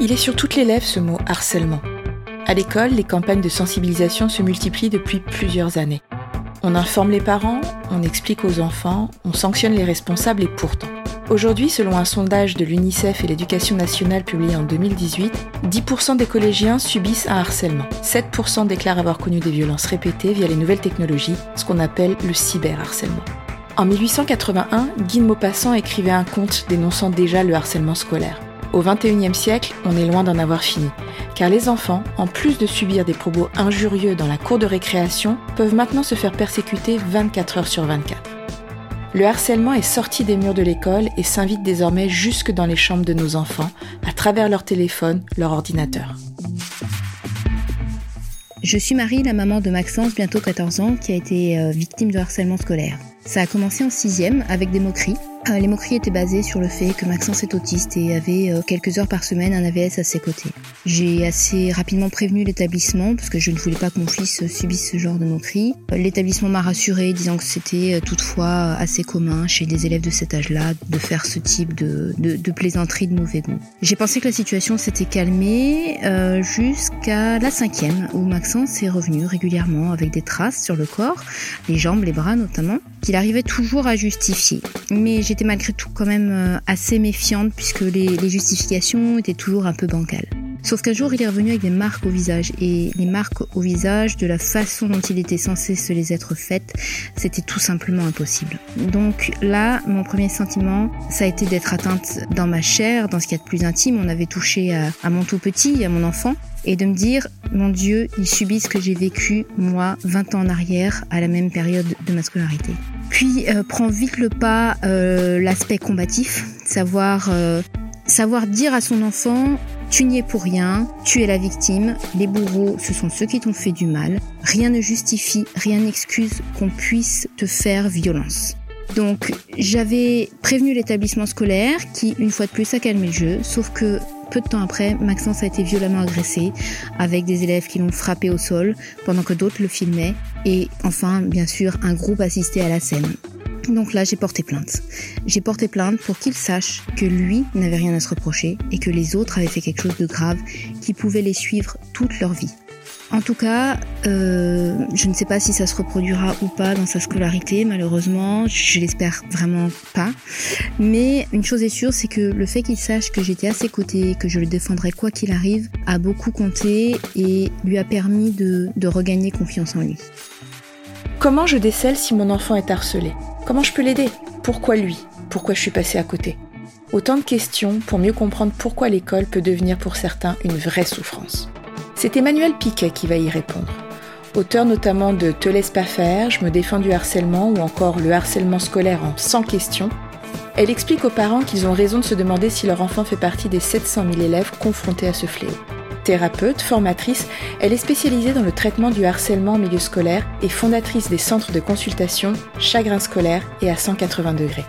Il est sur toutes les lèvres ce mot harcèlement. À l'école, les campagnes de sensibilisation se multiplient depuis plusieurs années. On informe les parents, on explique aux enfants, on sanctionne les responsables et pourtant. Aujourd'hui, selon un sondage de l'UNICEF et l'Éducation nationale publié en 2018, 10% des collégiens subissent un harcèlement. 7% déclarent avoir connu des violences répétées via les nouvelles technologies, ce qu'on appelle le cyberharcèlement. En 1881, Guy de Maupassant écrivait un conte dénonçant déjà le harcèlement scolaire. Au XXIe siècle, on est loin d'en avoir fini, car les enfants, en plus de subir des propos injurieux dans la cour de récréation, peuvent maintenant se faire persécuter 24 heures sur 24. Le harcèlement est sorti des murs de l'école et s'invite désormais jusque dans les chambres de nos enfants, à travers leur téléphone, leur ordinateur. Je suis Marie, la maman de Maxence, bientôt 14 ans, qui a été euh, victime de harcèlement scolaire. Ça a commencé en sixième avec des moqueries les moqueries étaient basées sur le fait que Maxence est autiste et avait euh, quelques heures par semaine un AVS à ses côtés. J'ai assez rapidement prévenu l'établissement parce que je ne voulais pas que mon fils subisse ce genre de moqueries. Euh, l'établissement m'a rassuré disant que c'était toutefois assez commun chez des élèves de cet âge-là de faire ce type de, de, plaisanterie de mauvais goût. J'ai pensé que la situation s'était calmée euh, jusqu'à la cinquième où Maxence est revenu régulièrement avec des traces sur le corps, les jambes, les bras notamment, qu'il arrivait toujours à justifier. Mais j'étais malgré tout quand même euh, assez méfiante puisque les, justifications étaient toujours un peu bancales. Sauf qu'un jour, il est revenu avec des marques au visage. Et les marques au visage, de la façon dont il était censé se les être faites, c'était tout simplement impossible. Donc là, mon premier sentiment, ça a été d'être atteinte dans ma chair, dans ce qu'il y a de plus intime. On avait touché à, mon tout petit, à mon enfant. Et de me dire, mon Dieu, il subit ce que j'ai vécu, moi, 20 ans en arrière, à la même période de ma scolarité. Puis euh, prend vite le pas euh, l'aspect combatif, savoir euh, savoir dire à son enfant tu n'y es pour rien, tu es la victime, les bourreaux ce sont ceux qui t'ont fait du mal, rien ne justifie, rien n'excuse qu'on puisse te faire violence. Donc j'avais prévenu l'établissement scolaire qui une fois de plus a calmé le jeu, sauf que peu de temps après, Maxence a été violemment agressé avec des élèves qui l'ont frappé au sol pendant que d'autres le filmaient et enfin, bien sûr, un groupe assistait à la scène. Donc là, j'ai porté plainte. J'ai porté plainte pour qu'il sache que lui n'avait rien à se reprocher et que les autres avaient fait quelque chose de grave qui pouvait les suivre toute leur vie. En tout cas, euh, je ne sais pas si ça se reproduira ou pas dans sa scolarité, malheureusement, je l'espère vraiment pas. Mais une chose est sûre, c'est que le fait qu'il sache que j'étais à ses côtés, que je le défendrai quoi qu'il arrive, a beaucoup compté et lui a permis de, de regagner confiance en lui. Comment je décèle si mon enfant est harcelé? Comment je peux l'aider? Pourquoi lui? Pourquoi je suis passée à côté? Autant de questions pour mieux comprendre pourquoi l'école peut devenir pour certains une vraie souffrance. C'est Emmanuel Piquet qui va y répondre. Auteur notamment de Te laisse pas faire, Je me défends du harcèlement ou encore le harcèlement scolaire en 100 questions, elle explique aux parents qu'ils ont raison de se demander si leur enfant fait partie des 700 000 élèves confrontés à ce fléau. Thérapeute, formatrice, elle est spécialisée dans le traitement du harcèlement en milieu scolaire et fondatrice des centres de consultation Chagrin scolaire et à 180 degrés.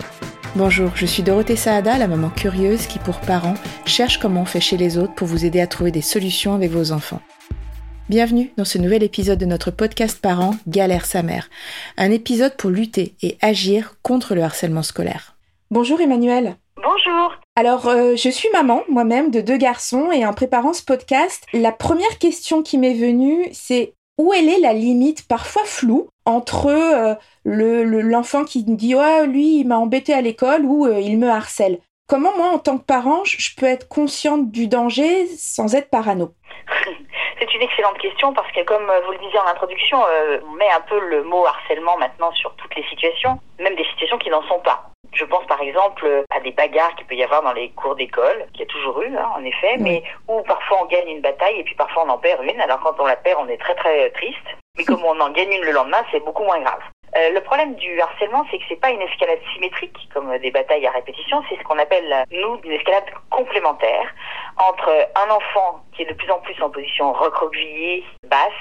Bonjour, je suis Dorothée Saada, la maman curieuse qui, pour parents, cherche comment on fait chez les autres pour vous aider à trouver des solutions avec vos enfants. Bienvenue dans ce nouvel épisode de notre podcast Parents Galère sa mère, un épisode pour lutter et agir contre le harcèlement scolaire. Bonjour Emmanuel. Bonjour. Alors, euh, je suis maman moi-même de deux garçons et en préparant ce podcast, la première question qui m'est venue, c'est où est la limite parfois floue entre euh, le l'enfant qui me dit ouais lui il m'a embêté à l'école ou euh, il me harcèle. Comment moi en tant que parent je peux être consciente du danger sans être parano? C'est une excellente question parce que comme vous le disiez en introduction, on met un peu le mot harcèlement maintenant sur toutes les situations, même des situations qui n'en sont pas. Je pense par exemple à des bagarres qu'il peut y avoir dans les cours d'école, qu'il y a toujours eu, hein, en effet, mais où parfois on gagne une bataille et puis parfois on en perd une. Alors quand on la perd, on est très très triste. Mais comme on en gagne une le lendemain, c'est beaucoup moins grave. Euh, le problème du harcèlement, c'est que c'est pas une escalade symétrique comme des batailles à répétition, c'est ce qu'on appelle nous une escalade complémentaire entre un enfant qui est de plus en plus en position recroquevillée, basse,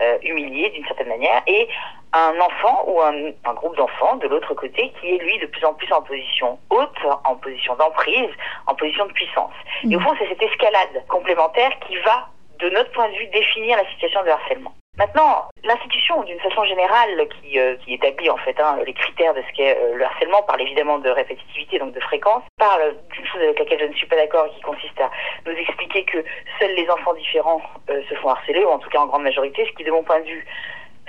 euh, humilié d'une certaine manière, et un enfant ou un, un groupe d'enfants de l'autre côté qui est lui de plus en plus en position haute, en position d'emprise, en position de puissance. Et au mm. fond, c'est cette escalade complémentaire qui va, de notre point de vue, définir la situation de harcèlement. Maintenant, l'institution, d'une façon générale, qui, euh, qui établit en fait hein, les critères de ce qu'est euh, le harcèlement, parle évidemment de répétitivité, donc de fréquence, parle d'une chose avec laquelle je ne suis pas d'accord et qui consiste à nous expliquer que seuls les enfants différents euh, se font harceler, ou en tout cas en grande majorité, ce qui, de mon point de vue,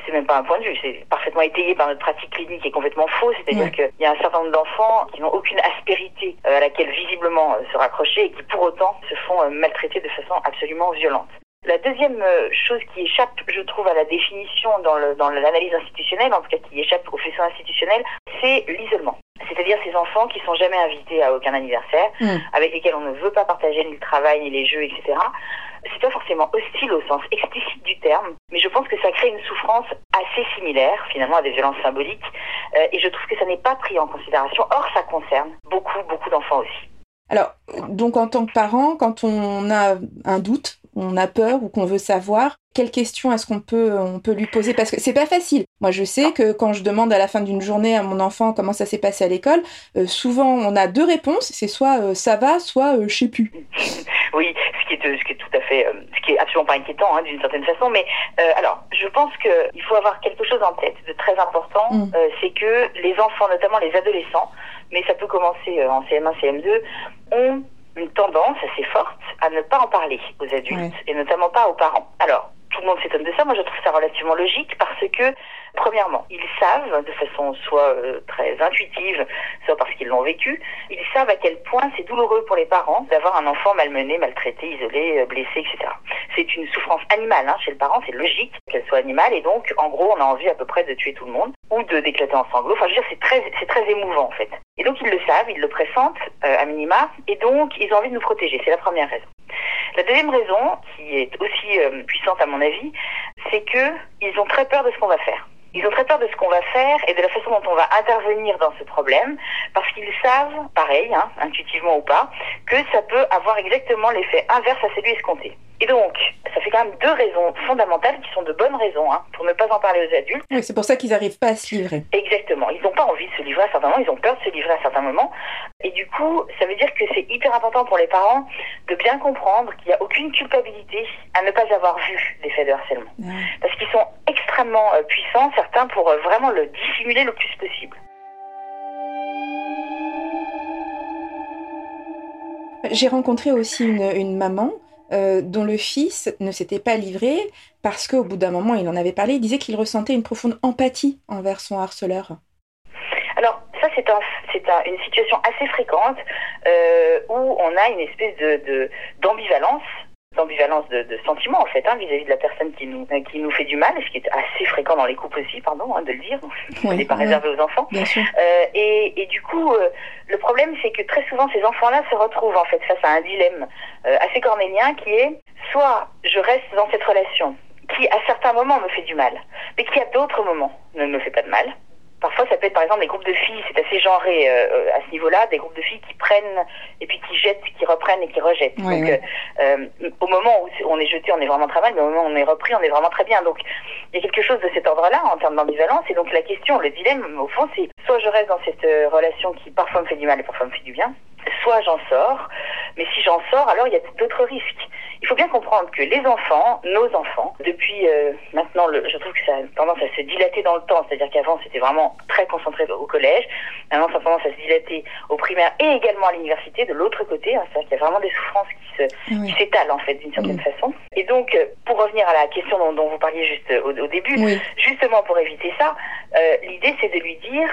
c'est même pas un point de vue, c'est parfaitement étayé par notre pratique clinique et complètement faux. C'est-à-dire qu'il y a un certain nombre d'enfants qui n'ont aucune aspérité à laquelle visiblement se raccrocher et qui pour autant se font maltraiter de façon absolument violente. La deuxième euh, chose qui échappe, je trouve, à la définition dans, l'analyse institutionnelle, en tout cas qui échappe aux faisceaux institutionnels, c'est l'isolement. C'est-à-dire ces enfants qui sont jamais invités à aucun anniversaire, hmm. avec lesquels on ne veut pas partager ni le travail, ni les jeux, etc. C'est pas forcément hostile au sens explicite du terme, mais je pense que ça crée une souffrance assez similaire, finalement, à des violences symboliques, euh, et je trouve que ça n'est pas pris en considération. Or, ça concerne beaucoup, beaucoup d'enfants aussi. Alors, donc en tant que parent, quand on a un doute, on a peur ou qu'on veut savoir, quelles questions est-ce qu'on peut, on peut lui poser? Parce que c'est pas facile. Moi, je sais que quand je demande à la fin d'une journée à mon enfant comment ça s'est passé à l'école, euh, souvent on a deux réponses. C'est soit euh, ça va, soit euh, je sais plus. Oui, ce qui est, ce qui est tout à fait, ce qui est absolument pas inquiétant hein, d'une certaine façon. Mais alors, je pense qu'il faut avoir quelque chose en tête de très important, mm. c'est que les enfants, notamment les adolescents, mais ça peut commencer en CM1, CM2, ont une tendance assez forte à ne pas en parler aux adultes et notamment pas aux parents. Alors, tout le monde s'étonne de ça. Moi, je trouve ça relativement logique parce que, premièrement, ils savent, de façon soit euh, très intuitive, soit parce qu'ils l'ont vécu, ils savent à quel point c'est douloureux pour les parents d'avoir un enfant malmené, maltraité, isolé, euh, blessé, etc. C'est une souffrance animale hein, chez le parent, c'est logique qu'elle soit animale et donc, en gros, on a envie à peu près de tuer tout le monde ou de d'éclater en sanglots. Enfin, je veux dire, c'est très, c'est très émouvant en fait. Et donc, ils le savent, ils le pressentent euh, à minima et donc, ils ont envie de nous protéger. C'est la première raison. La deuxième raison, qui est aussi euh, puissante à mon avis, c'est que ils ont très peur de ce qu'on va faire. Ils ont très peur de ce qu'on va faire et de la façon dont on va intervenir dans ce problème, parce qu'ils savent, pareil, hein, intuitivement ou pas, que ça peut avoir exactement l'effet inverse à celui escompté. Et donc, ça fait quand même deux raisons fondamentales qui sont de bonnes raisons hein, pour ne pas en parler aux adultes. Oui, c'est pour ça qu'ils n'arrivent pas à se livrer. Exactement. Ils n'ont pas envie de se livrer à certains moments, ils ont peur de se livrer à certains moments. Et du coup, ça veut dire que c'est hyper important pour les parents de bien comprendre qu'il n'y a aucune culpabilité à ne pas avoir vu des faits de harcèlement. Parce qu'ils sont extrêmement euh, puissants, certains, pour euh, vraiment le dissimuler le plus possible. J'ai rencontré aussi une, une maman euh, dont le fils ne s'était pas livré parce qu'au bout d'un moment, il en avait parlé, il disait qu'il ressentait une profonde empathie envers son harceleur. Alors, ça, c'est un, une situation assez fréquente euh, où on a une espèce de, d'ambivalence d'ambivalence de, de sentiments en fait hein, vis-à-vis de la personne qui nous qui nous fait du mal, ce qui est assez fréquent dans les couples aussi, pardon hein, de le dire, ce n'est pas réservé aux enfants. Euh, et, et, du coup, euh, le problème c'est que très souvent ces enfants-là se retrouvent en fait face à un dilemme euh, assez cornélien qui est soit je reste dans cette relation qui à certains moments me fait du mal, mais qui à d'autres moments ne me fait pas de mal. Parfois, ça peut être par exemple des groupes de filles, c'est assez genré euh, à ce niveau-là, des groupes de filles qui prennent et puis qui jettent, qui reprennent et qui rejettent. Donc, euh, euh, au moment où on est jeté, on est vraiment très mal, mais au moment où on est repris, on est vraiment très bien. Donc, il y a quelque chose de cet ordre-là en termes d'ambivalence. Et donc, la question, le dilemme, au fond, c'est soit je reste dans cette relation qui parfois me fait du mal et parfois me fait du bien, soit j'en sors. Mais si j'en sors, alors il y a d'autres risques. Il faut bien comprendre que les enfants, nos enfants, depuis euh, maintenant, le, je trouve que ça a tendance à se dilater dans le temps. C'est-à-dire qu'avant, c'était vraiment très concentré au collège. Maintenant, ça a tendance à se dilater au primaire et également à l'université, de l'autre côté. Hein, C'est-à-dire qu'il y a vraiment des souffrances qui se, s'étalent, en fait, d'une certaine façon. Et donc, euh, pour revenir à la question dont, dont vous parliez juste au, au début, justement pour éviter ça, euh, l'idée, c'est de lui dire,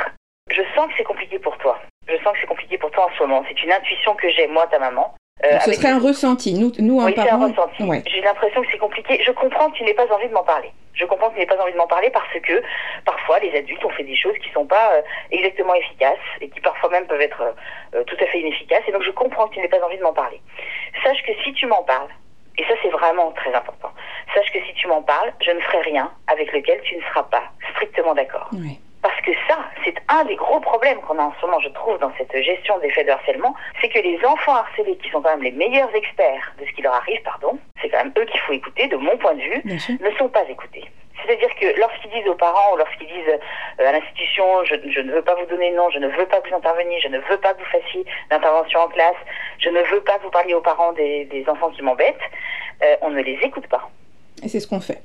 je sens que c'est compliqué pour toi. Je sens que c'est compliqué pour toi en ce moment. C'est une intuition que j'ai, moi, ta maman. Euh, ce serait un ressenti. Nous, nous oui, c'est un ressenti. J'ai l'impression que c'est compliqué. Je comprends que tu n'aies pas envie de m'en parler. Je comprends que tu n'aies pas envie de m'en parler parce que parfois les adultes ont fait des choses qui ne sont pas euh, exactement efficaces et qui parfois même peuvent être euh, tout à fait inefficaces. Et donc je comprends que tu n'aies pas envie de m'en parler. Sache que si tu m'en parles, et ça c'est vraiment très important, sache que si tu m'en parles, je ne ferai rien avec lequel tu ne seras pas strictement d'accord. Oui. Que ça, c'est un des gros problèmes qu'on a en ce moment, je trouve, dans cette gestion des faits de harcèlement, c'est que les enfants harcelés, qui sont quand même les meilleurs experts de ce qui leur arrive, pardon, c'est quand même eux qu'il faut écouter, de mon point de vue, ne sont pas écoutés. C'est-à-dire que lorsqu'ils disent aux parents ou lorsqu'ils disent euh, à l'institution je, ne veux pas vous donner nom, je ne veux pas vous intervenir, je ne veux pas que vous fassiez d'intervention en classe, je ne veux pas vous parler aux parents des, enfants qui m'embêtent, euh, on ne les écoute pas. Et c'est ce qu'on fait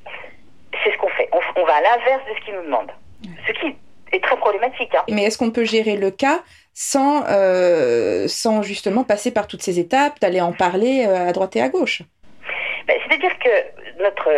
c'est ce qu'on fait. On, va à l'inverse de ce qu'il nous demande. Ce qui est très problématique. Hein. Mais est-ce qu'on peut gérer le cas sans, euh, sans justement passer par toutes ces étapes, d'aller en parler euh, à droite et à gauche? Ben, C'est-à-dire que notre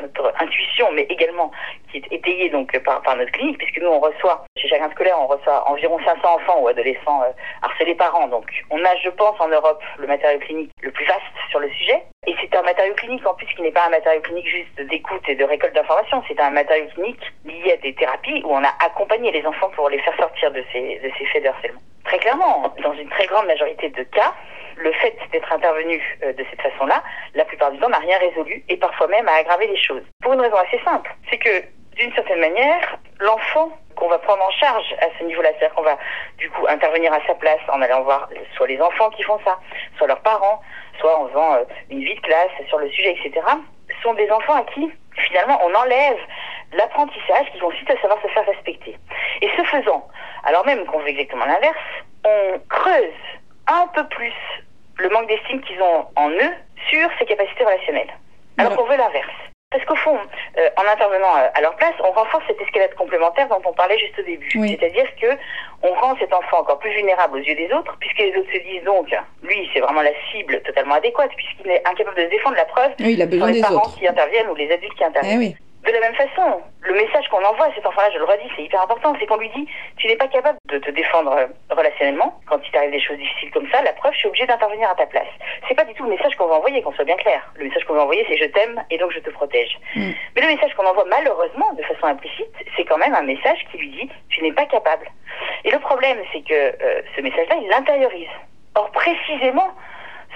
notre intuition, mais également qui est étayée donc par, par notre clinique, puisque nous on reçoit chez chacun scolaire, on reçoit environ 500 enfants ou adolescents euh, harcelés par an. Donc on a, je pense, en Europe le matériau clinique le plus vaste sur le sujet. Et c'est un matériau clinique en plus qui n'est pas un matériau clinique juste d'écoute et de récolte d'informations. C'est un matériau clinique lié à des thérapies où on a accompagné les enfants pour les faire sortir de ces, de ces faits de harcèlement. Très clairement, dans une très grande majorité de cas, le fait d'être intervenu euh, de cette façon-là, la plupart du temps, n'a rien résolu et parfois même a aggravé les choses. Pour une raison assez simple, c'est que d'une certaine manière, l'enfant qu'on va prendre en charge à ce niveau-là, c'est-à-dire qu'on va du coup intervenir à sa place en allant voir soit les enfants qui font ça, soit leurs parents, soit en faisant euh, une vie de classe sur le sujet, etc., sont des enfants à qui finalement on enlève l'apprentissage qu'ils vont ensuite à savoir se faire respecter. Et ce faisant, alors même qu'on veut exactement l'inverse, on creuse un peu plus le manque d'estime qu'ils ont en eux sur ces capacités relationnelles. Alors qu'on veut l'inverse. Parce qu'au fond, euh, en intervenant euh, à leur place, on renforce cette escalade complémentaire dont on parlait juste au début. C'est-à-dire que on rend cet enfant encore plus vulnérable aux yeux des autres, puisque les autres se disent donc, lui, c'est vraiment la cible totalement adéquate, puisqu'il est incapable de se défendre la preuve. Oui, il a besoin les parents qui interviennent ou les adultes qui interviennent. Eh de la même façon, le message qu'on envoie à cet enfant-là, je le redis, c'est hyper important, c'est qu'on lui dit, tu n'es pas capable de te défendre euh, relationnellement quand il t'arrive des choses difficiles comme ça, la preuve, je suis obligé d'intervenir à ta place. C'est pas du tout le message qu'on va envoyer, qu'on soit bien clair. Le message qu'on va envoyer, c'est je t'aime et donc je te protège. Mm. Mais le message qu'on envoie malheureusement, de façon implicite, c'est quand même un message qui lui dit, tu n'es pas capable. Et le problème, c'est que euh, ce message-là, il l'intériorise. Or, précisément,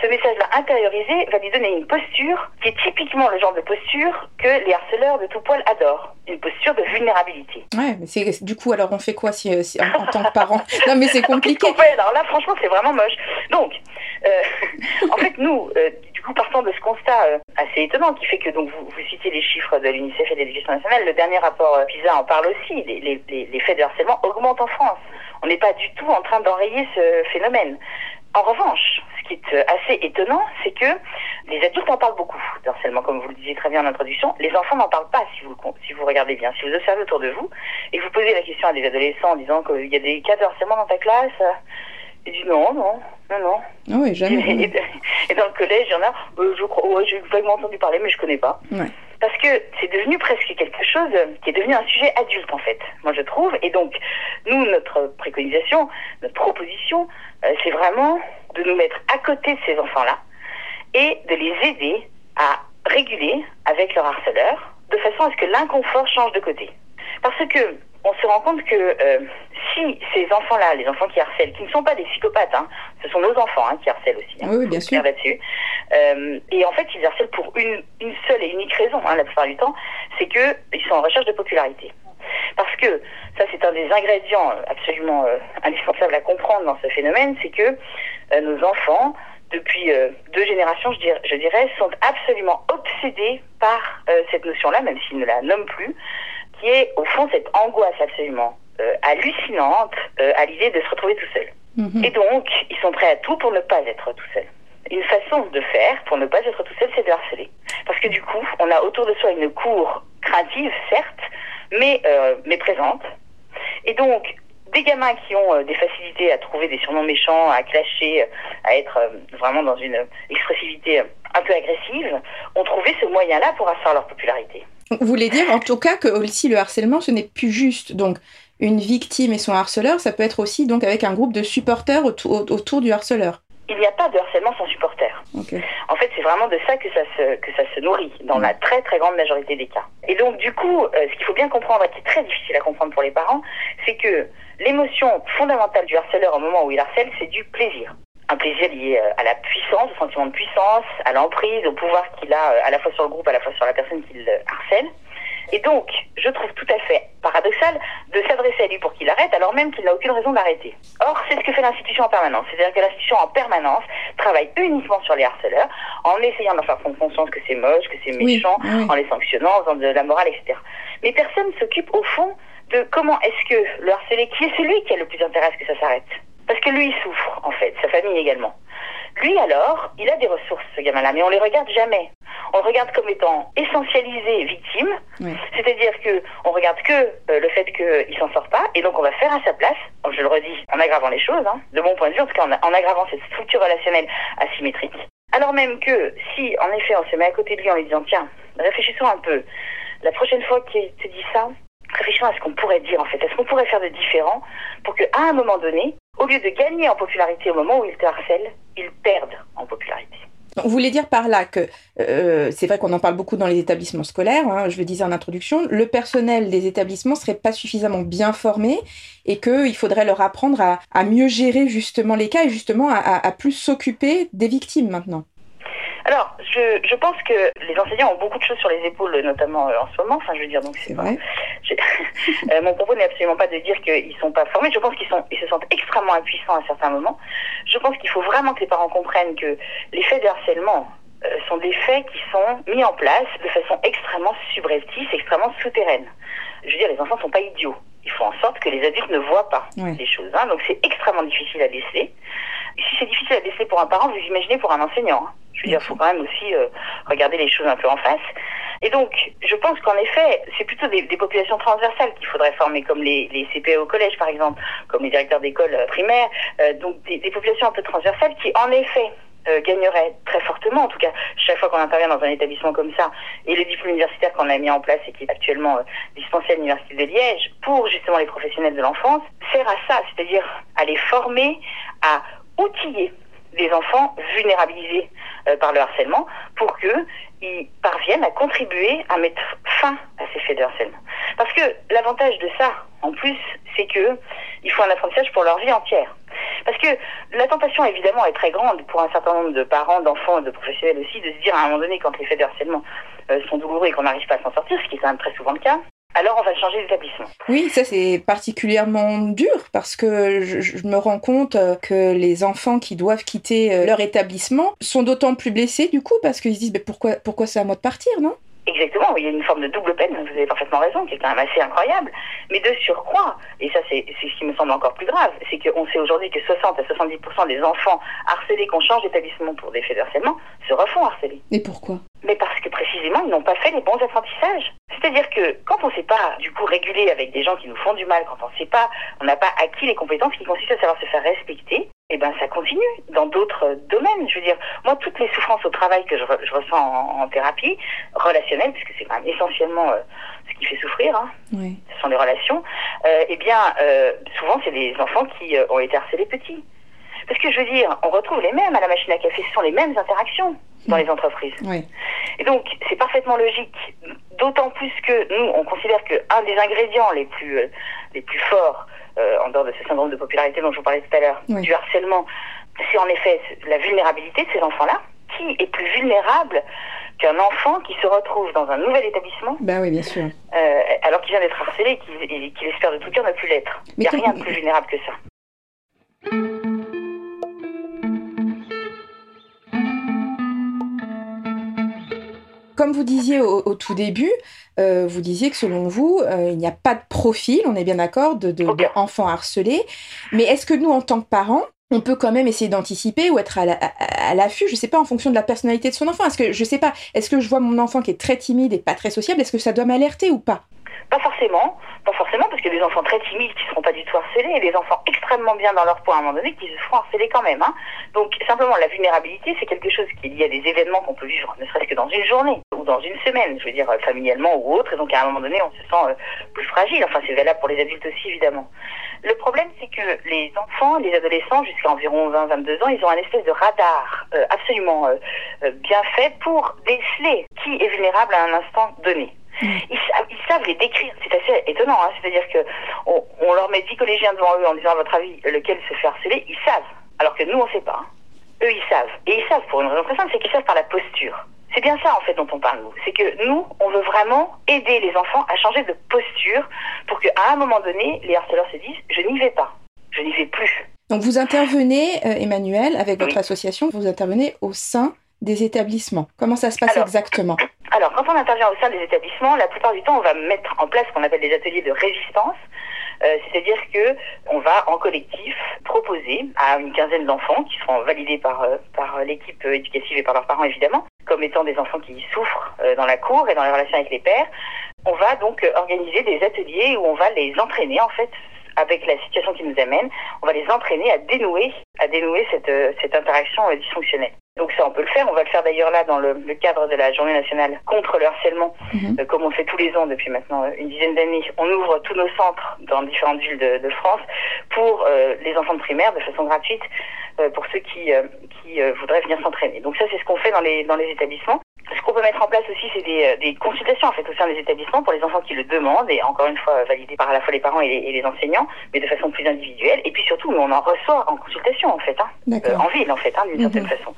ce message-là intériorisé va lui donner une posture qui est typiquement le genre de posture que les harceleurs de tout poil adorent. Une posture de vulnérabilité. Ouais, mais c'est, du coup, alors on fait quoi si, en, tant que parent? Non, mais c'est compliqué. alors là, franchement, c'est vraiment moche. Donc, euh, en fait, nous, euh, du coup, partant de ce constat euh, assez étonnant qui fait que donc vous, vous citez les chiffres de l'UNICEF et de l'Éducation nationale, le dernier rapport PISA en parle aussi. Les, les, les faits de harcèlement augmentent en France. On n'est pas du tout en train d'enrayer ce phénomène. En revanche, ce qui est euh, assez étonnant, c'est que les adultes en parlent beaucoup harcèlement, comme vous le disiez très bien en introduction. Les enfants n'en parlent pas si vous, si vous regardez bien. Si vous observez autour de vous et que vous posez la question à des adolescents en disant qu'il y a des cas de harcèlement dans ta classe, ils disent non, non, non, non. Ah oui, jamais. Et, dans le collège, il y en a, euh, je crois, ouais, j'ai vaguement entendu parler, mais je connais pas. Ouais. Parce que c'est devenu presque quelque chose qui est devenu un sujet adulte, en fait, moi je trouve. Et donc, nous, notre préconisation, notre proposition, euh, c'est vraiment de nous mettre à côté de ces enfants-là et de les aider à réguler avec leur harceleur, de façon à ce que l'inconfort change de côté. Parce que on se rend compte que euh, si ces enfants-là, les enfants qui harcèlent, qui ne sont pas des psychopathes, hein, ce sont nos enfants hein, qui harcèlent aussi. Hein, oui, bien sûr. Là-dessus. Euh, et en fait, ils harcèlent pour une, une seule et unique raison, la plupart du temps, c'est qu'ils sont en recherche de popularité. Parce que ça, c'est un des ingrédients absolument euh, indispensables à comprendre dans ce phénomène, c'est que euh, nos enfants, depuis euh, deux générations, je dirais, je dirais, sont absolument obsédés par cette notion-là, même s'ils ne la nomment plus, qui est au fond cette angoisse absolument hallucinante à l'idée de se retrouver tout seul. Mhm. Et donc, ils sont prêts à tout pour ne pas être tout seul. Une façon de faire pour ne pas être tout seul, c'est de harceler. Parce que du coup, on a autour de soi une cour craintive, certes, mais, euh, présente. Et donc, des gamins qui ont euh, des facilités à trouver des surnoms méchants, à clasher, à être euh, vraiment dans une expressivité un peu agressive, ont trouvé ce moyen-là pour asseoir leur popularité. Vous voulez dire en tout cas que aussi le harcèlement, ce n'est plus juste donc une victime et son harceleur, ça peut être aussi donc avec un groupe de supporters autour du harceleur il n'y a pas de harcèlement sans supporter. En fait, c'est vraiment de ça que ça se que ça se nourrit dans la très très grande majorité des cas. Et donc du coup, euh, ce qu'il faut bien comprendre et qui est très difficile à comprendre pour les parents, c'est que l'émotion fondamentale du harceleur au moment où il harcèle, c'est du plaisir. Un plaisir lié euh, à la puissance, au sentiment de puissance, à l'emprise, au pouvoir qu'il a euh, à la fois sur le groupe, à la fois sur la personne qu'il harcèle. Et donc, je trouve tout à fait paradoxal de s'adresser à lui pour qu'il arrête alors même qu'il n'a aucune raison d'arrêter. Or, c'est ce que fait l'institution en permanence. C'est-à-dire que l'institution en permanence travaille uniquement sur les harceleurs en essayant d'en faire prendre conscience que c'est moche, que c'est méchant, en les sanctionnant, en faisant de la morale, etc. Mais personne ne s'occupe au fond de comment est-ce que le harcelé, qui est celui qui a le plus intérêt à ce que ça s'arrête Parce que lui, il souffre, en fait, sa famille également. Lui alors, il a des ressources, ce gamin-là, mais on les regarde jamais. On le regarde comme étant essentialisé victime, c'est-à-dire que on regarde que euh, le fait qu'il s'en sort pas, et donc on va faire à sa place, je le redis, en aggravant les choses, hein, de mon point de vue, en tout cas en, aggravant cette structure relationnelle asymétrique. Alors même que si, en effet, on se met à côté de lui en lui disant, tiens, réfléchissons un peu, la prochaine fois qu'il te dit ça, réfléchissons à ce qu'on pourrait dire en fait, à ce qu'on pourrait faire de différent pour qu'à un moment donné, au lieu de gagner en popularité au moment où il te harcèle, il perde en popularité. Vous voulez dire par là que euh, c'est vrai qu'on en parle beaucoup dans les établissements scolaires, hein, je le disais en introduction, le personnel des établissements serait pas suffisamment bien formé et qu'il faudrait leur apprendre à, mieux gérer justement les cas et justement à plus s'occuper des victimes maintenant. Alors, je, je, pense que les enseignants ont beaucoup de choses sur les épaules, notamment euh, en ce moment. Enfin, je veux dire, donc c'est vrai. euh, mon propos n'est absolument pas de dire qu'ils sont pas formés. Je pense qu'ils sont, ils se sentent extrêmement impuissants à certains moments. Je pense qu'il faut vraiment que les parents comprennent que les faits de harcèlement euh, sont des faits qui sont mis en place de façon extrêmement subreptice, extrêmement souterraine. Je veux dire, les enfants sont pas idiots. Il faut en sorte que les adultes ne voient pas les choses. Hein. Donc c'est extrêmement difficile à laisser. Si c'est difficile à laisser pour un parent, vous imaginez pour un enseignant. Hein. Je veux dire, il faut quand même aussi euh, regarder les choses un peu en face. Et donc, je pense qu'en effet, c'est plutôt des, populations transversales qu'il faudrait former, comme les, les CPE au collège, par exemple, comme les directeurs d'école euh, primaires. Euh, donc, des, des, populations un peu transversales qui, en effet, gagneraient très fortement, en tout cas, chaque fois qu'on intervient dans un établissement comme ça, et le diplôme universitaire qu'on a mis en place et qui est actuellement dispensé à l'Université de Liège, pour justement les professionnels de l'enfance, sert à ça, c'est-à-dire à les former, à outiller des enfants vulnérabilisés euh, par le harcèlement pour qu'ils parviennent à contribuer à mettre fin à ces faits de harcèlement. Parce que l'avantage de ça, en plus, c'est que il faut un apprentissage pour leur vie entière. Parce que la tentation, évidemment, est très grande pour un certain nombre de parents, d'enfants, de professionnels aussi, de se dire à un moment donné, quand les faits de harcèlement euh, sont douloureux et qu'on n'arrive pas à s'en sortir, ce qui est quand même très souvent le cas, alors on va changer d'établissement. Oui, ça c'est particulièrement dur parce que je, me rends compte euh, que les enfants qui doivent quitter euh, leur établissement sont d'autant plus blessés du coup parce qu'ils se disent mais pourquoi, pourquoi c'est à moi de partir, non? Exactement, il y a une forme de double peine, vous avez parfaitement raison, qui est quand même assez incroyable. Mais de surcroît, et ça c'est ce qui me semble encore plus grave, c'est qu'on sait aujourd'hui que 60 à 70% des enfants harcelés qu'on change d'établissement pour des faits de harcèlement se refont harceler. Et pourquoi? Mais parce que précisément, ils n'ont pas fait les bons apprentissages. C'est-à-dire que quand on ne sait pas, du coup, réguler avec des gens qui nous font du mal, quand on ne sait pas, on n'a pas acquis les compétences qui consistent à savoir se faire respecter, eh ben ça continue dans d'autres domaines. Je veux dire, moi, toutes les souffrances au travail que je, ressens en, thérapie relationnelle, puisque c'est quand même essentiellement euh, ce qui fait souffrir, hein, ce sont les relations, euh, eh bien, euh, souvent, c'est des enfants qui ont été harcelés petits. Parce que je veux dire, on retrouve les mêmes à la machine à café, ce sont les mêmes interactions dans les entreprises. Et donc, c'est parfaitement logique, d'autant plus que nous, on considère qu'un des ingrédients les plus, les plus forts euh, en dehors de ce syndrome de popularité dont je vous parlais tout à l'heure, du harcèlement, c'est en effet la vulnérabilité de ces enfants-là. Qui est plus vulnérable qu'un enfant qui se retrouve dans un nouvel établissement Ben oui, bien sûr. Euh, alors qu'il vient d'être harcelé et qu'il espère de tout cœur ne plus l'être. Il n'y a rien de plus vulnérable que ça. Comme vous disiez au tout début, euh, vous disiez que selon vous, euh, il n'y a pas de profil, on est bien d'accord, de, de, harcelés. Mais est-ce que nous, en tant que parents, on peut quand même essayer d'anticiper ou être à l'affût, je ne sais pas, en fonction de la personnalité de son enfant? Est-ce que, je sais pas, est-ce que je vois mon enfant qui est très timide et pas très sociable, est-ce que ça doit m'alerter ou pas? Pas forcément, pas forcément, parce qu'il y des enfants très timides qui ne seront pas du tout harcelés, et des enfants extrêmement bien dans leur point à un moment donné qui se feront harceler quand même. Hein. Donc simplement, la vulnérabilité, c'est quelque chose qui est lié à des événements qu'on peut vivre, ne serait-ce que dans une journée ou dans une semaine, je veux dire familialement ou autre, et donc à un moment donné, on se sent euh, plus fragile. Enfin, c'est valable pour les adultes aussi, évidemment. Le problème, c'est que les enfants, les adolescents, jusqu'à environ 20-22 ans, ils ont un espèce de radar euh, absolument euh, bien fait pour déceler qui est vulnérable à un instant donné. Ils, savent les décrire. C'est assez étonnant. Hein. C'est-à-dire que on, leur met 10 collégiens devant eux en disant à votre avis lequel se fait harceler. Ils savent. Alors que nous, on ne sait pas. Hein. Eux, ils savent. Et ils savent pour une raison très simple, c'est qu'ils savent par la posture. C'est bien ça en fait dont on parle nous. C'est que nous, on veut vraiment aider les enfants à changer de posture pour qu'à un moment donné, les harceleurs se disent je n'y vais pas, je n'y vais plus. Donc vous intervenez, euh, Emmanuel, avec votre association, vous intervenez au sein des établissements. Comment ça se passe exactement alors, quand on intervient au sein des établissements, la plupart du temps, on va mettre en place ce qu'on appelle des ateliers de résistance. C'est-à-dire que on va en collectif proposer à une quinzaine d'enfants qui seront validés par, par l'équipe éducative et par leurs parents évidemment, comme étant des enfants qui souffrent dans la cour et dans les relations avec les pères. On va donc organiser des ateliers où on va les entraîner en fait avec la situation qui nous amène, on va les entraîner à dénouer, à dénouer cette, euh, cette interaction euh, dysfonctionnelle. Donc ça, on peut le faire. On va le faire d'ailleurs là dans le, cadre de la journée nationale contre le harcèlement, mhm. euh, comme on le fait tous les ans depuis maintenant une dizaine d'années. On ouvre tous nos centres dans différentes villes de, France pour les enfants de primaire de façon gratuite pour ceux qui, qui voudraient venir s'entraîner. Donc ça, c'est ce qu'on fait dans les, dans les établissements. Ce qu'on peut mettre en place aussi, c'est des, euh, des, consultations en fait au sein des établissements pour les enfants qui le demandent et encore une fois validées par à la fois les parents et les, enseignants, mais de façon plus individuelle. Et puis surtout, on en reçoit en consultation en fait, hein, euh, en ville en fait, hein, d'une mhm. certaine façon.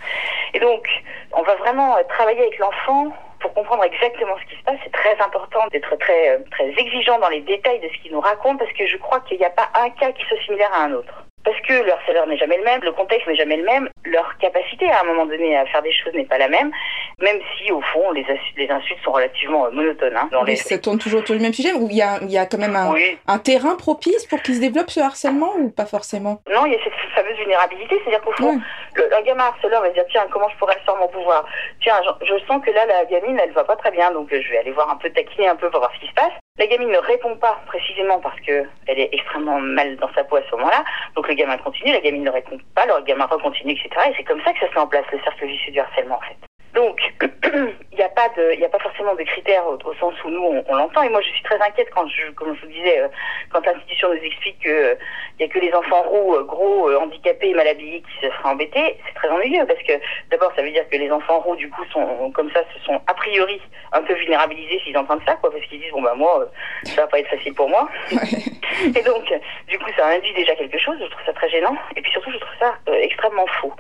Et donc, on va vraiment euh, travailler avec l'enfant pour comprendre exactement ce qui se passe. C'est très important d'être très très exigeant dans les détails de ce qu'il nous raconte parce que je crois qu'il n'y a pas un cas qui soit similaire à un autre parce que leur salaire n'est jamais le même, le contexte n'est jamais le même, leur capacité à un moment donné à faire des choses n'est pas la même, même si au fond les, les insultes sont relativement euh, monotones. Hein, Mais ça tourne toujours autour du même sujet ou il y a, y a quand même un, un terrain propice pour qu'il se développe ce harcèlement ou pas forcément? Non, il y a cette fameuse vulnérabilité, c'est-à-dire qu'au fond, le, un gamin harceleur va se dire tiens, comment je pourrais faire mon pouvoir? Tiens, je, je, sens que là, la gamine, elle va pas très bien, donc je vais aller voir un peu, taquiner un peu pour voir ce qui se passe. La gamine ne répond pas précisément parce que elle est extrêmement mal dans sa peau à ce moment-là. Donc le gamin continue, la gamine ne répond pas, le gamin recontinue, etc. Et c'est comme ça que ça se met en place, le cercle vicieux du harcèlement en fait. Donc, il n'y a pas de, a pas forcément de critères au, sens où nous on, l'entend. Et moi, je suis très inquiète quand je, comme je vous disais, euh, quand l'institution nous explique que il euh, y a que les enfants roux, euh, gros, handicapés, mal habillés qui se seraient embêtés. C'est très ennuyeux parce que d'abord, ça veut dire que les enfants roux, du coup, sont comme ça, se sont a priori un peu vulnérabilisés s'ils entendent ça, quoi, parce qu'ils disent bon bah moi, ça va pas être facile pour moi. et donc, du coup, ça induit déjà quelque chose. Je trouve ça très gênant. Et puis surtout, je trouve ça extrêmement faux.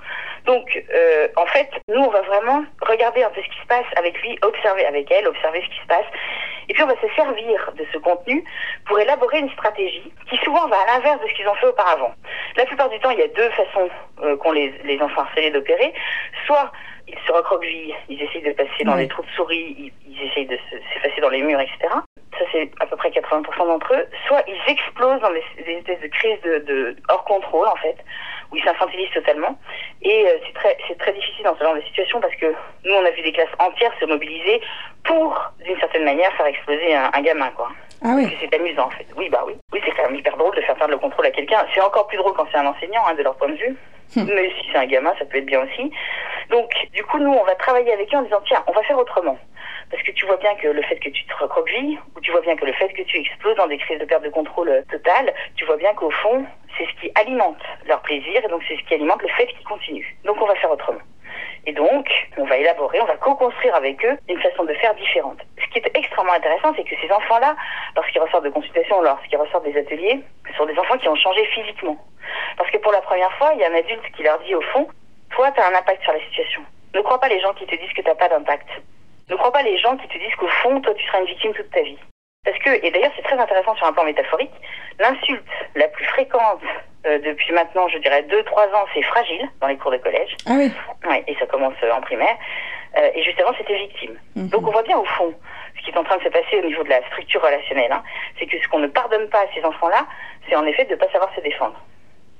Donc, en fait, nous, on va vraiment regarder un peu ce qui se passe avec lui, observer avec elle, observer ce qui se passe. Et puis on va se servir de ce contenu pour élaborer une stratégie qui souvent va à l'inverse de ce qu'ils ont fait auparavant. La plupart du temps, il y a deux façons euh, qu'ont les, les enfants harcelés d'opérer. Soit ils se recroquevillent, ils essayent de passer dans les trous de souris, ils, ils essayent de s'effacer dans les murs, etc. Ça, c'est à peu près 80% d'entre eux. Soit ils explosent dans des, espèces de crises de, de hors contrôle, en fait ils s'infantilisent totalement. Et euh, c'est très, c'est très difficile dans ce genre de situation parce que nous, on a vu des classes entières se mobiliser pour, d'une certaine manière, faire exploser un, gamin, quoi. Ah oui. C'est amusant, en fait. Oui, bah oui. Oui, c'est quand même hyper drôle de faire perdre le contrôle à quelqu'un. C'est encore plus drôle quand c'est un enseignant, hein, de leur point de vue. Hum. Mais si c'est un gamin, ça peut être bien aussi. Donc, du coup, nous, on va travailler avec eux en disant, tiens, on va faire autrement. Parce que tu vois bien que le fait que tu te recroquevilles, ou tu vois bien que le fait que tu exploses dans des crises de perte de contrôle euh, totale, tu vois bien qu'au fond, c'est ce qui alimente leur plaisir, et donc c'est ce qui alimente le fait qu'ils continuent. Donc on va faire autrement. Et donc, on va élaborer, on va co-construire avec eux une façon de faire différente. Ce qui est extrêmement intéressant, c'est que ces enfants-là, lorsqu'ils ressortent de consultation, lorsqu'ils ressortent des ateliers, sont des enfants qui ont changé physiquement. Parce que pour la première fois, il y a un adulte qui leur dit au fond, toi, tu as un impact sur la situation. Ne crois pas les gens qui te disent que tu pas d'impact. Ne crois pas les gens qui te disent qu'au fond, toi, tu seras une victime toute ta vie. Parce que, et d'ailleurs, c'est très intéressant sur un plan métaphorique, l'insulte la plus fréquente euh, depuis maintenant, je dirais, 2-3 ans, c'est fragile dans les cours de collège. Ah oui Ouais, et ça commence euh, en primaire. Euh, et justement, c'était victime. Mhm. Donc on voit bien au fond ce qui est en train de se passer au niveau de la structure relationnelle. Hein, c'est que ce qu'on ne pardonne pas à ces enfants-là, c'est en effet de ne pas savoir se défendre.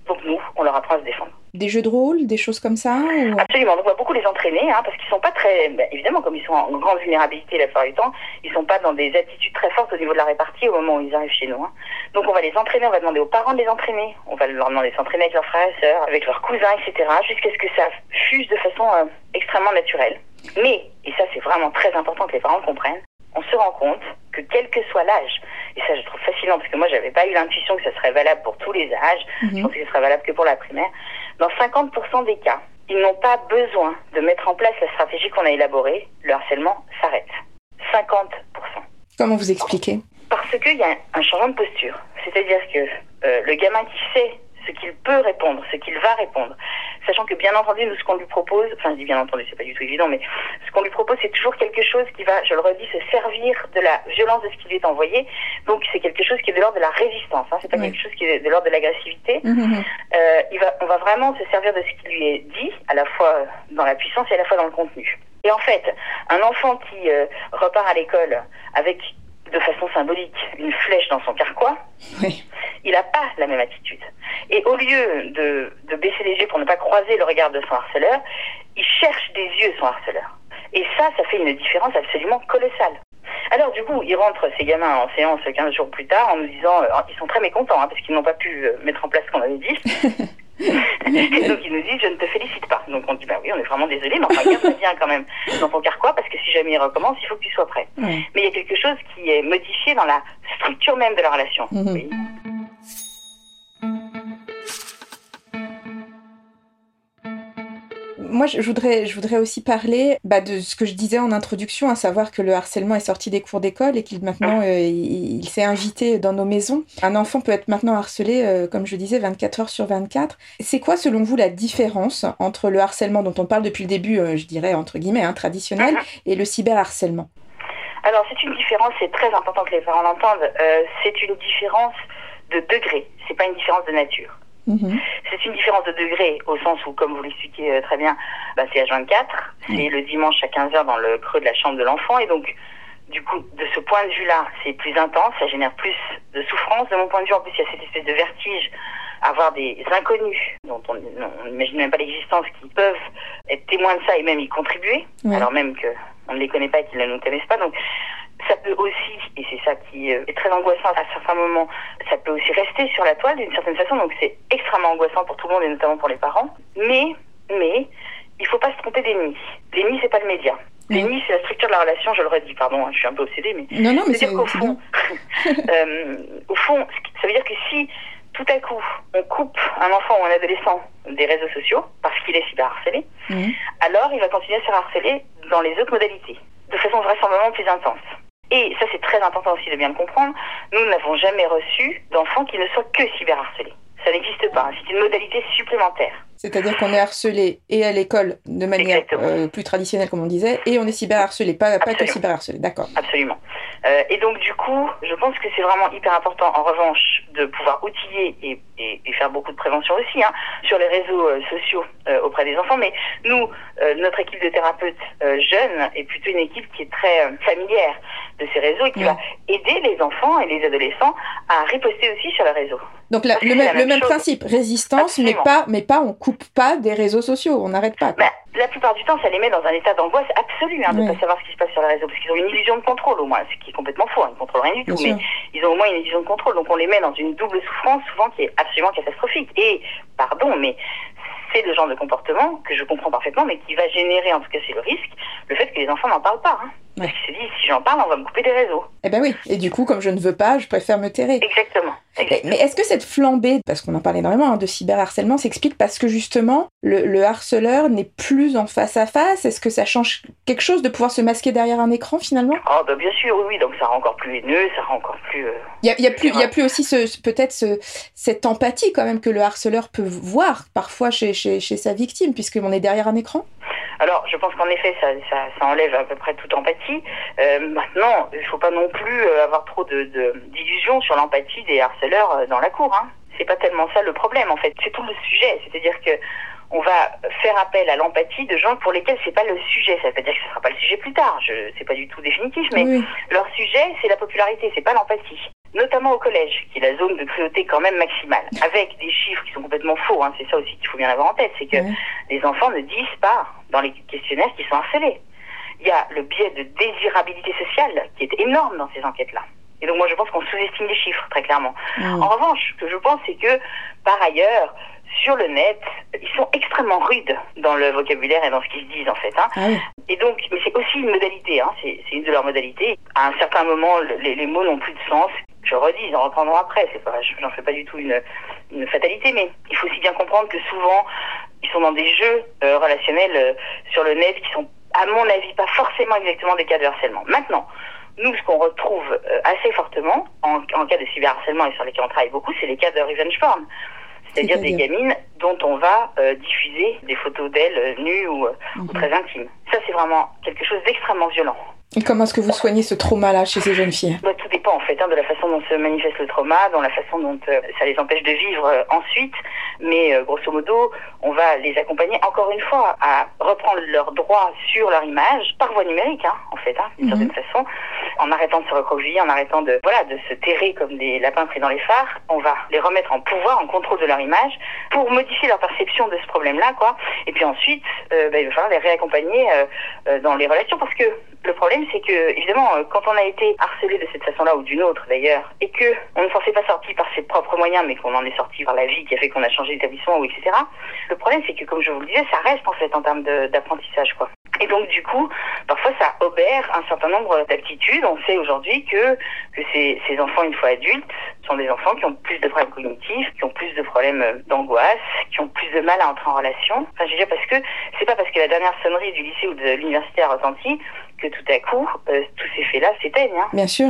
Donc nous, on leur apprend à se défendre. Des jeux de rôle, des choses comme ça Absolument, donc on va beaucoup les entraîner, hein, parce qu'ils sont pas très... Ben, évidemment, comme ils sont en grande vulnérabilité la plupart du temps, ils sont pas dans des attitudes très fortes au niveau de la répartie au moment où ils arrivent chez nous. Hein. Donc on va les entraîner, on va demander aux parents de les entraîner, on va leur demander de s'entraîner avec leurs frères et sœurs, avec leurs cousins, etc., jusqu'à ce que ça fuse de façon euh, extrêmement naturelle. Mais, et ça c'est vraiment très important que les parents comprennent, on se rend compte que quel que soit l'âge, et ça je trouve fascinant parce que moi j'avais pas eu l'intuition que ça serait valable pour tous les âges, je mhm. pensais que ce serait valable que pour la primaire, dans 50% des cas, ils n'ont pas besoin de mettre en place la stratégie qu'on a élaborée, le harcèlement s'arrête. 50%. Comment vous expliquez? Parce qu'il y a un changement de posture. C'est-à-dire que euh, le gamin qui sait ce qu'il peut répondre, ce qu'il va répondre. Sachant que bien entendu, nous, ce qu'on lui propose, enfin je dis bien entendu, c'est pas du tout évident, mais ce qu'on lui propose, c'est toujours quelque chose qui va, je le redis, se servir de la violence de ce qui lui est envoyé. Donc c'est quelque chose qui est de l'ordre de la résistance, hein, c'est pas quelque chose qui est de l'ordre de l'agressivité. Mmh, mmh, mmh. Euh, il va, on va vraiment se servir de ce qui lui est dit, à la fois dans la puissance et à la fois dans le contenu. Et en fait, un enfant qui euh, repart à l'école avec de façon symbolique une flèche dans son carquois, il n'a pas la même attitude. Et au lieu de, de baisser les yeux pour ne pas croiser le regard de son harceleur, il cherche des yeux son harceleur. Et ça, ça fait une différence absolument colossale. Alors du coup, ils rentrent, ces gamins, en séance 15 jours plus tard, en nous disant, euh, ils sont très mécontents, hein, parce qu'ils n'ont pas pu euh, mettre en place ce qu'on avait dit. et donc ils nous disent, je ne te félicite pas. Donc on dit, bah oui, on est vraiment désolé, mais enfin, garde bien quand même dans ton carquois, parce que si jamais il recommence, il faut que tu sois prêt. Mais il y a quelque chose qui est modifié dans la structure même de la relation. Mhm. oui. Moi, je voudrais, je voudrais aussi parler bah, de ce que je disais en introduction, à savoir que le harcèlement est sorti des cours d'école et qu'il maintenant, euh, il, s'est invité dans nos maisons. Un enfant peut être maintenant harcelé, euh, comme je disais, 24 heures sur 24. C'est quoi, selon vous, la différence entre le harcèlement dont on parle depuis le début, euh, je dirais entre guillemets, hein, traditionnel, et le cyberharcèlement? Alors, c'est une différence, c'est très important que les parents l'entendent. c'est une différence de degré. C'est pas une différence de nature. Mhm. C'est une différence de degré au sens où, comme vous l'expliquez euh, très bien, bah, c'est H24, c'est le dimanche à 15h dans le creux de la chambre de l'enfant et donc du coup, de ce point de vue-là, c'est plus intense, ça génère plus de souffrance. De mon point de vue, en plus, il y a cette espèce de vertige avoir des inconnus dont on n'imagine même pas l'existence qui peuvent être témoins de ça et même y contribuer, alors même qu'on ne les connaît pas et qu'ils ne nous connaissent pas. Donc, ça peut aussi, et c'est ça qui euh, est très angoissant à certains moments, ça peut aussi rester sur la toile d'une certaine façon, donc c'est extrêmement angoissant pour tout le monde et notamment pour les parents. Mais, mais, il faut pas se tromper d'ennemi. L'ennemi, c'est pas le média. L'ennemi, c'est la structure de la relation, je le redis, pardon, hein, je suis un peu obsédée, mais. Non, non, mais c'est qu'au fond, euh, au fond, ça veut dire que si tout à coup on coupe un enfant ou un adolescent des réseaux sociaux parce qu'il est cyberharcelé, mmh. alors il va continuer à se harceler dans les autres modalités, de façon vraisemblablement plus intense. Et ça, c'est très important aussi de bien le comprendre. Nous n'avons jamais reçu d'enfants qui ne soient que cyberharcelés. Ça n'existe pas. C'est une modalité supplémentaire. C'est-à-dire qu'on est harcelé et à l'école de manière euh, plus traditionnelle, comme on disait, et on est cyberharcelé, pas, pas que cyberharcelé. D'accord. Absolument. Euh, et donc, du coup, je pense que c'est vraiment hyper important, en revanche, de pouvoir outiller et, et, et faire beaucoup de prévention aussi hein, sur les réseaux euh, sociaux euh, auprès des enfants. Mais nous, euh, notre équipe de thérapeutes jeunes est plutôt une équipe qui est très familière de ces réseaux et qui va aider les enfants et les adolescents à riposter aussi sur les réseaux. Donc le, le, même, principe, résistance, mais pas, mais pas, on coupe pas des réseaux sociaux, on n'arrête pas. Bah, la plupart du temps, ça les met dans un état d'angoisse absolue hein, de ne pas savoir ce qui se passe sur les réseaux, parce qu'ils ont une illusion de contrôle au moins, ce qui est complètement faux, hein, ils ne contrôlent rien du tout, mais ils ont au moins une illusion de contrôle, donc on les met dans une double souffrance souvent qui est absolument catastrophique. Et, pardon, mais c'est le genre de comportement que je comprends parfaitement, mais qui va générer, en tout cas c'est le risque, le fait que les enfants n'en parlent pas. Hein. Parce qu'ils se disent, si j'en parle, on va me couper des réseaux. Eh ben oui, et du coup, comme je ne veux pas, je préfère me terrer. Exactement. Mais est-ce que cette flambée, parce qu'on en parle énormément hein, de cyberharcèlement, s'explique parce que justement, le, harceleur n'est plus en face à face? Est-ce que ça change quelque chose de pouvoir se masquer derrière un écran finalement? Ah bah bien sûr, oui, donc ça rend encore plus haineux, ça rend encore plus... Euh, il y, a, plus, il y a plus aussi ce, peut-être ce, cette empathie quand même que le harceleur peut voir parfois chez, chez, chez sa victime, puisqu'on est derrière un écran? Alors, je pense qu'en effet, ça, ça, ça, enlève à peu près toute empathie. Euh, maintenant, il ne faut pas non plus euh, avoir trop d'illusions de, sur l'empathie des harceleurs euh, dans la cour. Hein. C'est pas tellement ça le problème, en fait. C'est tout le sujet. C'est-à-dire que on va faire appel à l'empathie de gens pour lesquels c'est pas le sujet. Ça veut pas dire que ce sera pas le sujet plus tard. Je, c'est pas du tout définitif, mais leur sujet, c'est la popularité, c'est pas l'empathie notamment au collège, qui est la zone de cruauté quand même maximale, avec des chiffres qui sont complètement faux. Hein, c'est ça aussi qu'il faut bien avoir en tête, c'est que les enfants ne disent pas dans les questionnaires qu'ils sont harcelés. Il y a le biais de désirabilité sociale qui est énorme dans ces enquêtes-là. Et donc moi je pense qu'on sous-estime les chiffres très clairement. En revanche, ce que je pense c'est que par ailleurs sur le net, ils sont extrêmement rudes dans le vocabulaire et dans ce qu'ils se disent en fait. Hein. Ah et donc, mais c'est aussi une modalité, hein, c'est une de leurs modalités. À un certain moment, les, les mots n'ont plus de sens je redis, ils en reprendront après. C'est pas, j'en fais pas du tout une, une, fatalité, mais il faut aussi bien comprendre que souvent, ils sont dans des jeux euh, relationnels euh, sur le net qui sont, à mon avis, pas forcément exactement des cas de harcèlement. Maintenant, nous, ce qu'on retrouve euh, assez fortement en, en, cas de cyberharcèlement et sur lesquels on travaille beaucoup, c'est les cas de revenge porn. C'est-à-dire des gamines dont on va diffuser des photos d'elles nues ou, ou mhm. très intimes. Ça, c'est vraiment quelque chose d'extrêmement violent. Et comment est-ce que vous soignez ce trauma-là chez ces jeunes filles? Bah, Tout dépend en fait hein, de la façon dont se manifeste le trauma, dans la façon dont euh, ça les empêche de vivre euh, ensuite. Mais euh, grosso modo, on va les accompagner encore une fois à reprendre leurs droits sur leur image par voie numérique, hein, en fait, hein, d'une certaine mhm. façon, en arrêtant de se recroqueviller, en arrêtant de voilà de se terrer comme des lapins pris dans les phares. On va les remettre en pouvoir, en contrôle de leur image, pour modifier leur perception de ce problème-là, quoi. Et puis ensuite, euh, bah, il va falloir les réaccompagner euh, dans les relations, parce que le problème, c'est que évidemment, quand on a été harcelé de cette façon-là ou d'une autre d'ailleurs, et que on ne s'en s'est pas sorti par ses propres moyens, mais qu'on en est sorti par la vie qui a fait qu'on a changé d'établissement ou etc. Le problème, c'est que comme je vous le disais, ça reste en fait en termes d'apprentissage, quoi. Et donc du coup, parfois ça obère un certain nombre d'aptitudes. On sait aujourd'hui que, que ces, enfants, une fois adultes, sont des enfants qui ont plus de problèmes cognitifs, qui ont plus de problèmes d'angoisse, qui ont plus de mal à entrer en relation. Enfin, je veux dire parce que c'est pas parce que la dernière sonnerie du lycée ou de l'université a retenti que tout à coup, euh, tous ces faits-là s'éteignent. Hein. Bien sûr.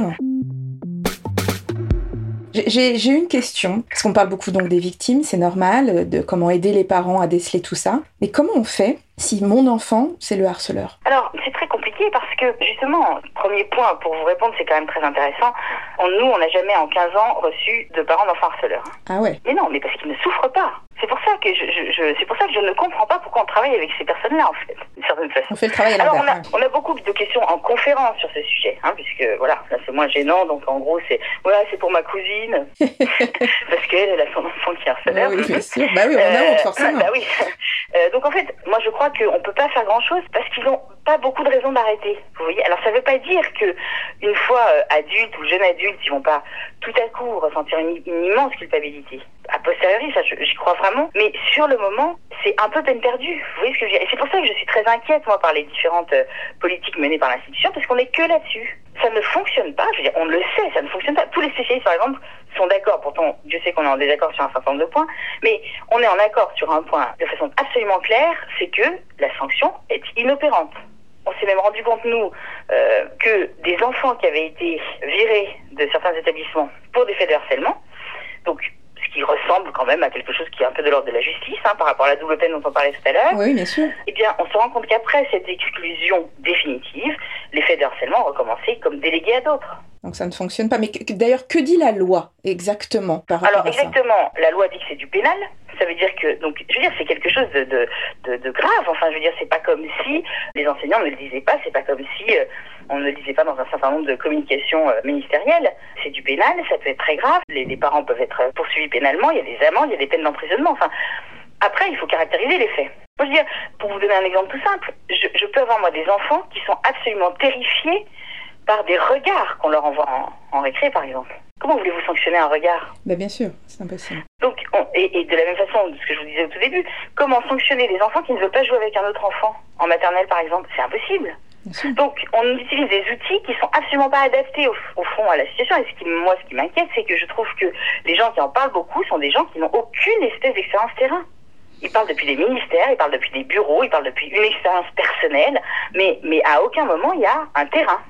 J'ai une question, parce qu'on parle beaucoup donc des victimes, c'est normal, de comment aider les parents à déceler tout ça. Mais comment on fait si mon enfant, c'est le harceleur Alors, c'est très compliqué parce que, justement, premier point pour vous répondre, c'est quand même très intéressant. nous, on n'a jamais en 15 ans reçu de parents d'enfants harceleurs. Ah ouais Mais non, mais parce qu'ils ne souffrent pas. C'est pour ça que je, je, c'est pour ça que je ne comprends pas pourquoi on travaille avec ces personnes-là, en fait, d'une certaine façon. On fait le travail à Alors, on a, on a beaucoup de questions en conférence sur ce sujet, hein, puisque, voilà, là, c'est moins gênant, donc en gros, c'est, voilà, c'est pour ma cousine, parce qu'elle, elle a son enfant qui est harceleur. oui, bien sûr. Bah oui, on a honte, forcément. bah oui. Euh, donc, en fait, moi, je crois qu'on ne peut pas faire grand-chose parce qu'ils n'ont pas beaucoup de raisons d'arrêter. Vous voyez Alors ça ne veut pas dire que une fois euh, adultes ou jeunes adultes, ils vont pas tout à coup ressentir une, immense culpabilité. A posteriori, ça j'y crois vraiment. Mais sur le moment, c'est un peu peine perdue. Vous voyez ce que je veux dire Et c'est pour ça que je suis très inquiète, moi, par les différentes euh, politiques menées par l'institution, parce qu'on n'est que là-dessus. Ça ne fonctionne pas. Je veux dire, on le sait, ça ne fonctionne pas. Tous les spécialistes, par exemple, sont d'accord. Pourtant, Dieu sait qu'on est en désaccord sur un certain nombre de points. Mais on est en accord sur un point de façon absolument claire, c'est que la sanction est inopérante. On s'est même rendu compte, nous, euh, que des enfants qui avaient été virés de certains établissements pour des faits de harcèlement, donc qui ressemble quand même à quelque chose qui est un peu de l'ordre de la justice, hein, par rapport à la double peine dont on parlait tout à l'heure. Oui, bien sûr. Eh bien, on se rend compte qu'après cette exclusion définitive, les faits de harcèlement ont recommencé comme délégués à d'autres. Donc ça ne fonctionne pas. Mais d'ailleurs, que dit la loi exactement par rapport Alors, exactement, la loi dit que c'est du pénal. Ça veut dire que, donc, je veux dire, c'est quelque chose de, de, de, grave. Enfin, je veux dire, c'est pas comme si les enseignants ne le disaient pas, c'est pas comme si euh, on ne le disait pas dans un certain nombre de communications euh, ministérielles. C'est du pénal, ça peut être très grave. Les, les, parents peuvent être poursuivis pénalement, il y a des amendes, il y a des peines d'emprisonnement. Enfin, après, il faut caractériser les faits. je veux dire, pour vous donner un exemple tout simple, je, je peux avoir, moi, des enfants qui sont absolument terrifiés par des regards qu'on leur envoie en, récré, par exemple. Comment voulez-vous sanctionner un regard? Ben Bien sûr, c'est impossible. Donc, et, de la même façon, ce que je vous disais au tout début, comment sanctionner des enfants qui ne veulent pas jouer avec un autre enfant? En maternelle, par exemple C'est impossible. Donc, on utilise des outils qui sont absolument pas adaptés au, fond à la situation. Et ce qui, moi, ce qui m'inquiète, c'est que je trouve que les gens qui en parlent beaucoup sont des gens qui n'ont aucune espèce d'expérience terrain. Ils parlent depuis des ministères, ils parlent depuis des bureaux, ils parlent depuis une expérience personnelle, mais, mais à aucun moment il y a un terrain.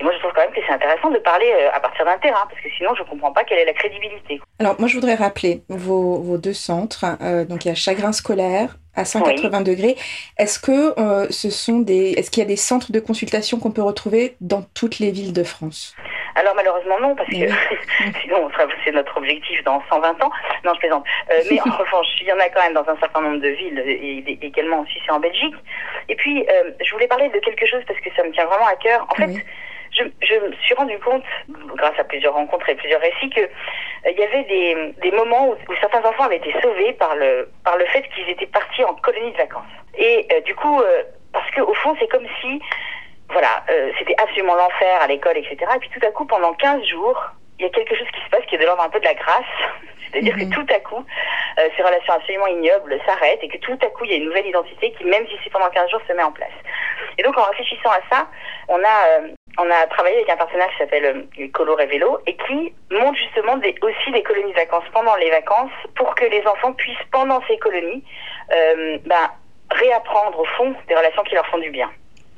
Et moi, je trouve quand même que c'est intéressant de parler euh, à partir d'un terrain, parce que sinon, je ne comprends pas quelle est la crédibilité. Alors, moi, je voudrais rappeler vos, vos deux centres. Euh, donc, il y a Chagrin scolaire à 180 degrés. Est-ce que euh, ce sont des, est-ce qu'il y a des centres de consultation qu'on peut retrouver dans toutes les villes de France? Alors malheureusement non, parce que sinon c'est notre objectif dans 120 ans. Non, je plaisante. mais en revanche, il y en a quand même dans un certain nombre de villes, et, également aussi c'est en Belgique. Et puis, je voulais parler de quelque chose parce que ça me tient vraiment à cœur. En fait, je, je, me suis rendu compte, grâce à plusieurs rencontres et plusieurs récits, qu'il euh, il y avait des, des moments où, certains enfants avaient été sauvés par le, par le fait qu'ils étaient partis en colonie de vacances. Et euh, du coup, euh, parce qu'au fond, c'est comme si, voilà, c'était absolument l'enfer à l'école, etc. Et puis tout à coup, pendant 15 jours, il y a quelque chose qui se passe qui est de l'ordre un peu de la grâce. C'est-à-dire que mhm. tout à coup, ces relations absolument ignobles s'arrêtent et que tout à coup, il y a une nouvelle identité qui, même si c'est pendant 15 jours, se met en place. Et donc, en réfléchissant à ça, on a on a travaillé avec un partenaire qui s'appelle euh, Colo Révélo et qui monte justement des, aussi des colonies de vacances pendant les vacances pour que les enfants puissent, pendant ces colonies, euh, ben, réapprendre au fond des relations qui leur font du bien.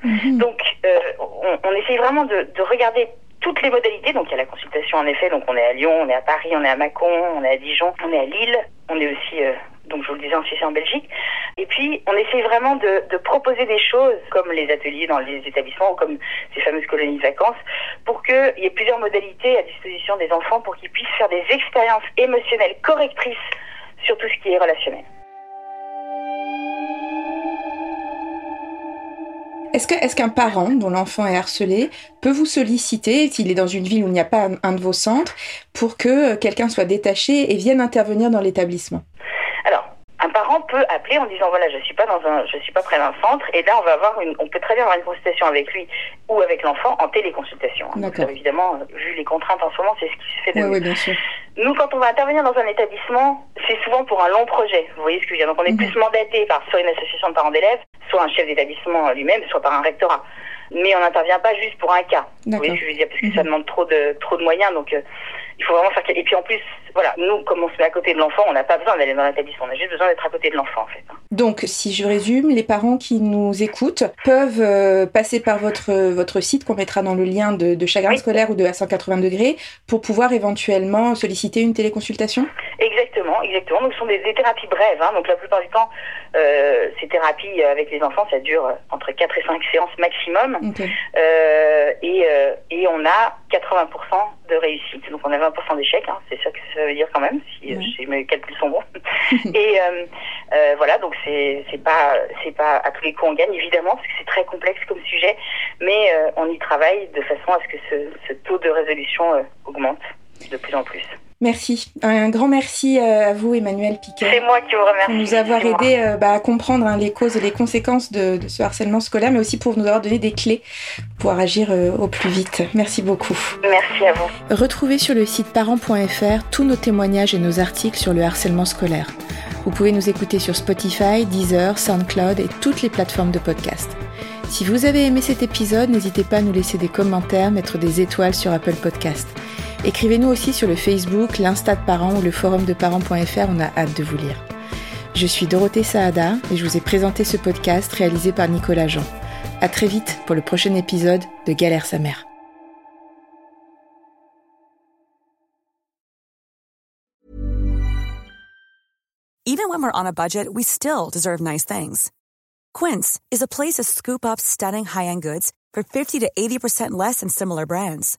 Mhm. Donc, euh, on, on, essaye vraiment de, de, regarder toutes les modalités. Donc, il y a la consultation en effet. Donc, on est à Lyon, on est à Paris, on est à Mâcon, on est à Dijon, on est à Lille, on est aussi euh, donc je vous le disais en Suisse en Belgique. Et puis, on essaie vraiment de, proposer des choses, comme les ateliers dans les établissements, ou comme ces fameuses colonies de vacances, pour qu'il y ait plusieurs modalités à disposition des enfants pour qu'ils puissent faire des expériences émotionnelles correctrices sur tout ce qui est relationnel. Est-ce qu'un parent dont l'enfant est harcelé peut vous solliciter s'il est dans une ville où il n'y a pas un, de vos centres pour que quelqu'un soit détaché et vienne intervenir dans l'établissement? Un parent peut appeler en disant voilà je suis pas dans un je suis pas près d'un centre et là on va avoir une on peut très bien avoir une consultation avec lui ou avec l'enfant en téléconsultation. Donc, évidemment vu les contraintes en ce moment c'est ce qui se fait de oui, oui, bien sûr. Nous quand on va intervenir dans un établissement c'est souvent pour un long projet. Vous voyez ce que je veux dire? Donc on est mhm. plus mandaté par soit une association de parents d'élèves soit un chef d'établissement lui-même, soit par un rectorat. Mais on n'intervient pas juste pour un cas. Vous voyez ce que je veux dire? Parce que ça mhm. demande trop de, trop de moyens. Donc, euh, il faut vraiment faire. Et puis en plus, voilà, nous, comme on se met à côté de l'enfant, on n'a pas besoin d'aller dans l'établissement. On a juste besoin d'être à côté de l'enfant, en fait. Donc, si je résume, les parents qui nous écoutent peuvent euh, passer par votre, votre site qu'on mettra dans le lien de, de Chagrin scolaire ou de à 180 degrés pour pouvoir éventuellement solliciter une téléconsultation? Exactement, exactement. Donc, ce sont des, thérapies brèves. Hein. Donc, la plupart du temps, euh, ces thérapies avec les enfants, ça dure entre 4 et 5 séances maximum. Euh, et, euh, et on a 80% de réussite. Donc, on a 20% d'échecs. Hein. C'est ça que ça veut dire quand même, si, mes calculs sont bons. et voilà, donc c'est pas, c'est pas à tous les coups on gagne, évidemment, parce que c'est très complexe comme sujet. Mais on y travaille de façon à ce que ce, ce taux de résolution augmente de plus en plus. Merci. Un grand merci euh, à vous, Emmanuel Piquet. C'est moi qui vous remercie. Pour nous avoir aidé euh, bah, à comprendre hein, les causes et les conséquences de, ce harcèlement scolaire, mais aussi pour nous avoir donné des clés pour agir euh, au plus vite. Merci beaucoup. Merci à vous. Retrouvez sur le site parents.fr tous nos témoignages et nos articles sur le harcèlement scolaire. Vous pouvez nous écouter sur Spotify, Deezer, SoundCloud et toutes les plateformes de podcast. Si vous avez aimé cet épisode, n'hésitez pas à nous laisser des commentaires, mettre des étoiles sur Apple Podcast. Écrivez-nous aussi sur le Facebook, l'Insta de parents ou le forum de parents.fr, on a hâte de vous lire. Je suis Dorothée Saada et je vous ai présenté ce podcast réalisé par Nicolas Jean. À très vite pour le prochain épisode de Galère sa mère. Even when we're on a budget, we still deserve nice things. Quince is a place to scoop up stunning high-end goods for 50 to 80% less than similar brands.